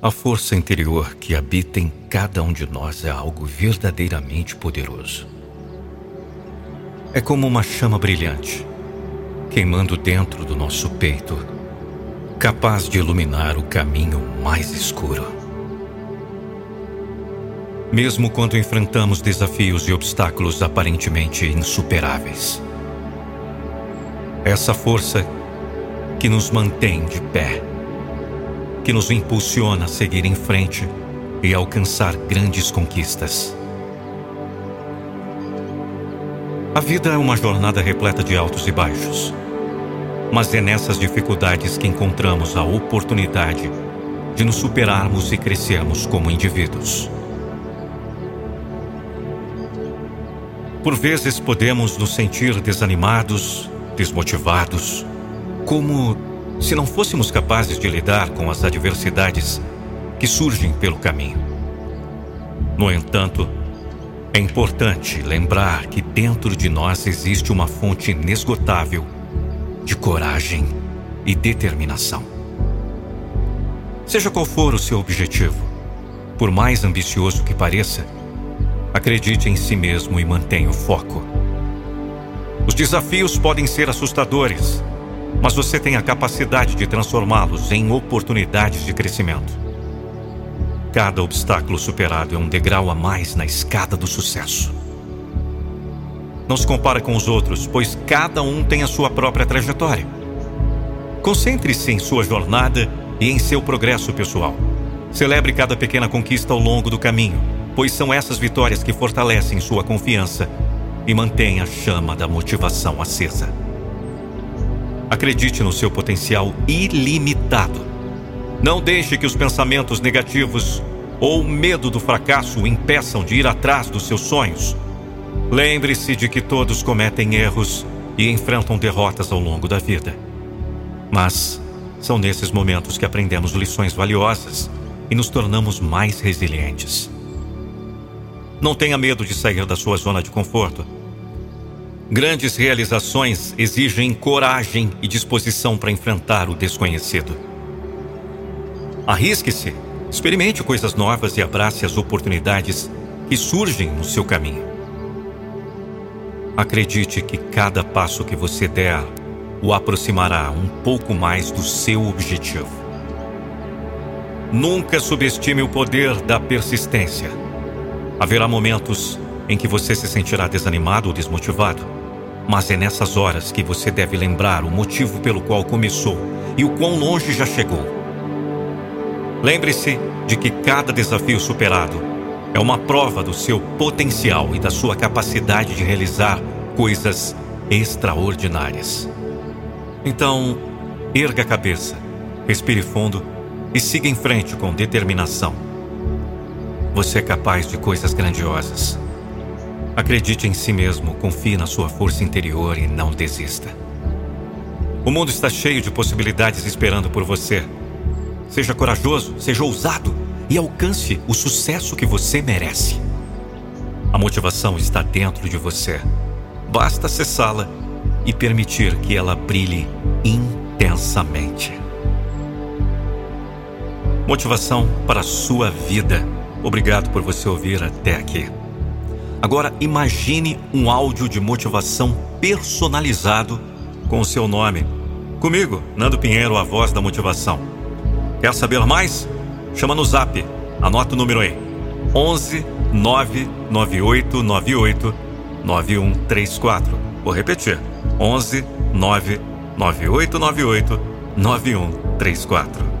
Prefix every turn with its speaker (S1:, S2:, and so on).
S1: A força interior que habita em cada um de nós é algo verdadeiramente poderoso. É como uma chama brilhante, queimando dentro do nosso peito, capaz de iluminar o caminho mais escuro. Mesmo quando enfrentamos desafios e obstáculos aparentemente insuperáveis. Essa força que nos mantém de pé que nos impulsiona a seguir em frente e alcançar grandes conquistas. A vida é uma jornada repleta de altos e baixos. Mas é nessas dificuldades que encontramos a oportunidade de nos superarmos e crescermos como indivíduos. Por vezes podemos nos sentir desanimados, desmotivados, como se não fôssemos capazes de lidar com as adversidades que surgem pelo caminho. No entanto, é importante lembrar que dentro de nós existe uma fonte inesgotável de coragem e determinação. Seja qual for o seu objetivo, por mais ambicioso que pareça, acredite em si mesmo e mantenha o foco. Os desafios podem ser assustadores mas você tem a capacidade de transformá-los em oportunidades de crescimento. Cada obstáculo superado é um degrau a mais na escada do sucesso. Não se compara com os outros, pois cada um tem a sua própria trajetória. Concentre-se em sua jornada e em seu progresso pessoal. Celebre cada pequena conquista ao longo do caminho, pois são essas vitórias que fortalecem sua confiança e mantêm a chama da motivação acesa. Acredite no seu potencial ilimitado. Não deixe que os pensamentos negativos ou o medo do fracasso o impeçam de ir atrás dos seus sonhos. Lembre-se de que todos cometem erros e enfrentam derrotas ao longo da vida. Mas são nesses momentos que aprendemos lições valiosas e nos tornamos mais resilientes. Não tenha medo de sair da sua zona de conforto Grandes realizações exigem coragem e disposição para enfrentar o desconhecido. Arrisque-se, experimente coisas novas e abrace as oportunidades que surgem no seu caminho. Acredite que cada passo que você der o aproximará um pouco mais do seu objetivo. Nunca subestime o poder da persistência. Haverá momentos em que você se sentirá desanimado ou desmotivado mas é nessas horas que você deve lembrar o motivo pelo qual começou e o quão longe já chegou. Lembre-se de que cada desafio superado é uma prova do seu potencial e da sua capacidade de realizar coisas extraordinárias. Então, erga a cabeça, respire fundo e siga em frente com determinação. Você é capaz de coisas grandiosas. Acredite em si mesmo, confie na sua força interior e não desista. O mundo está cheio de possibilidades esperando por você. Seja corajoso, seja ousado e alcance o sucesso que você merece. A motivação está dentro de você. Basta acessá-la e permitir que ela brilhe intensamente. Motivação para a sua vida. Obrigado por você ouvir até aqui. Agora imagine um áudio de motivação personalizado com o seu nome. Comigo, Nando Pinheiro, a voz da motivação. Quer saber mais? Chama no zap. Anota o número aí. 11 998 98 9134. Vou repetir. 11 998 98 9134.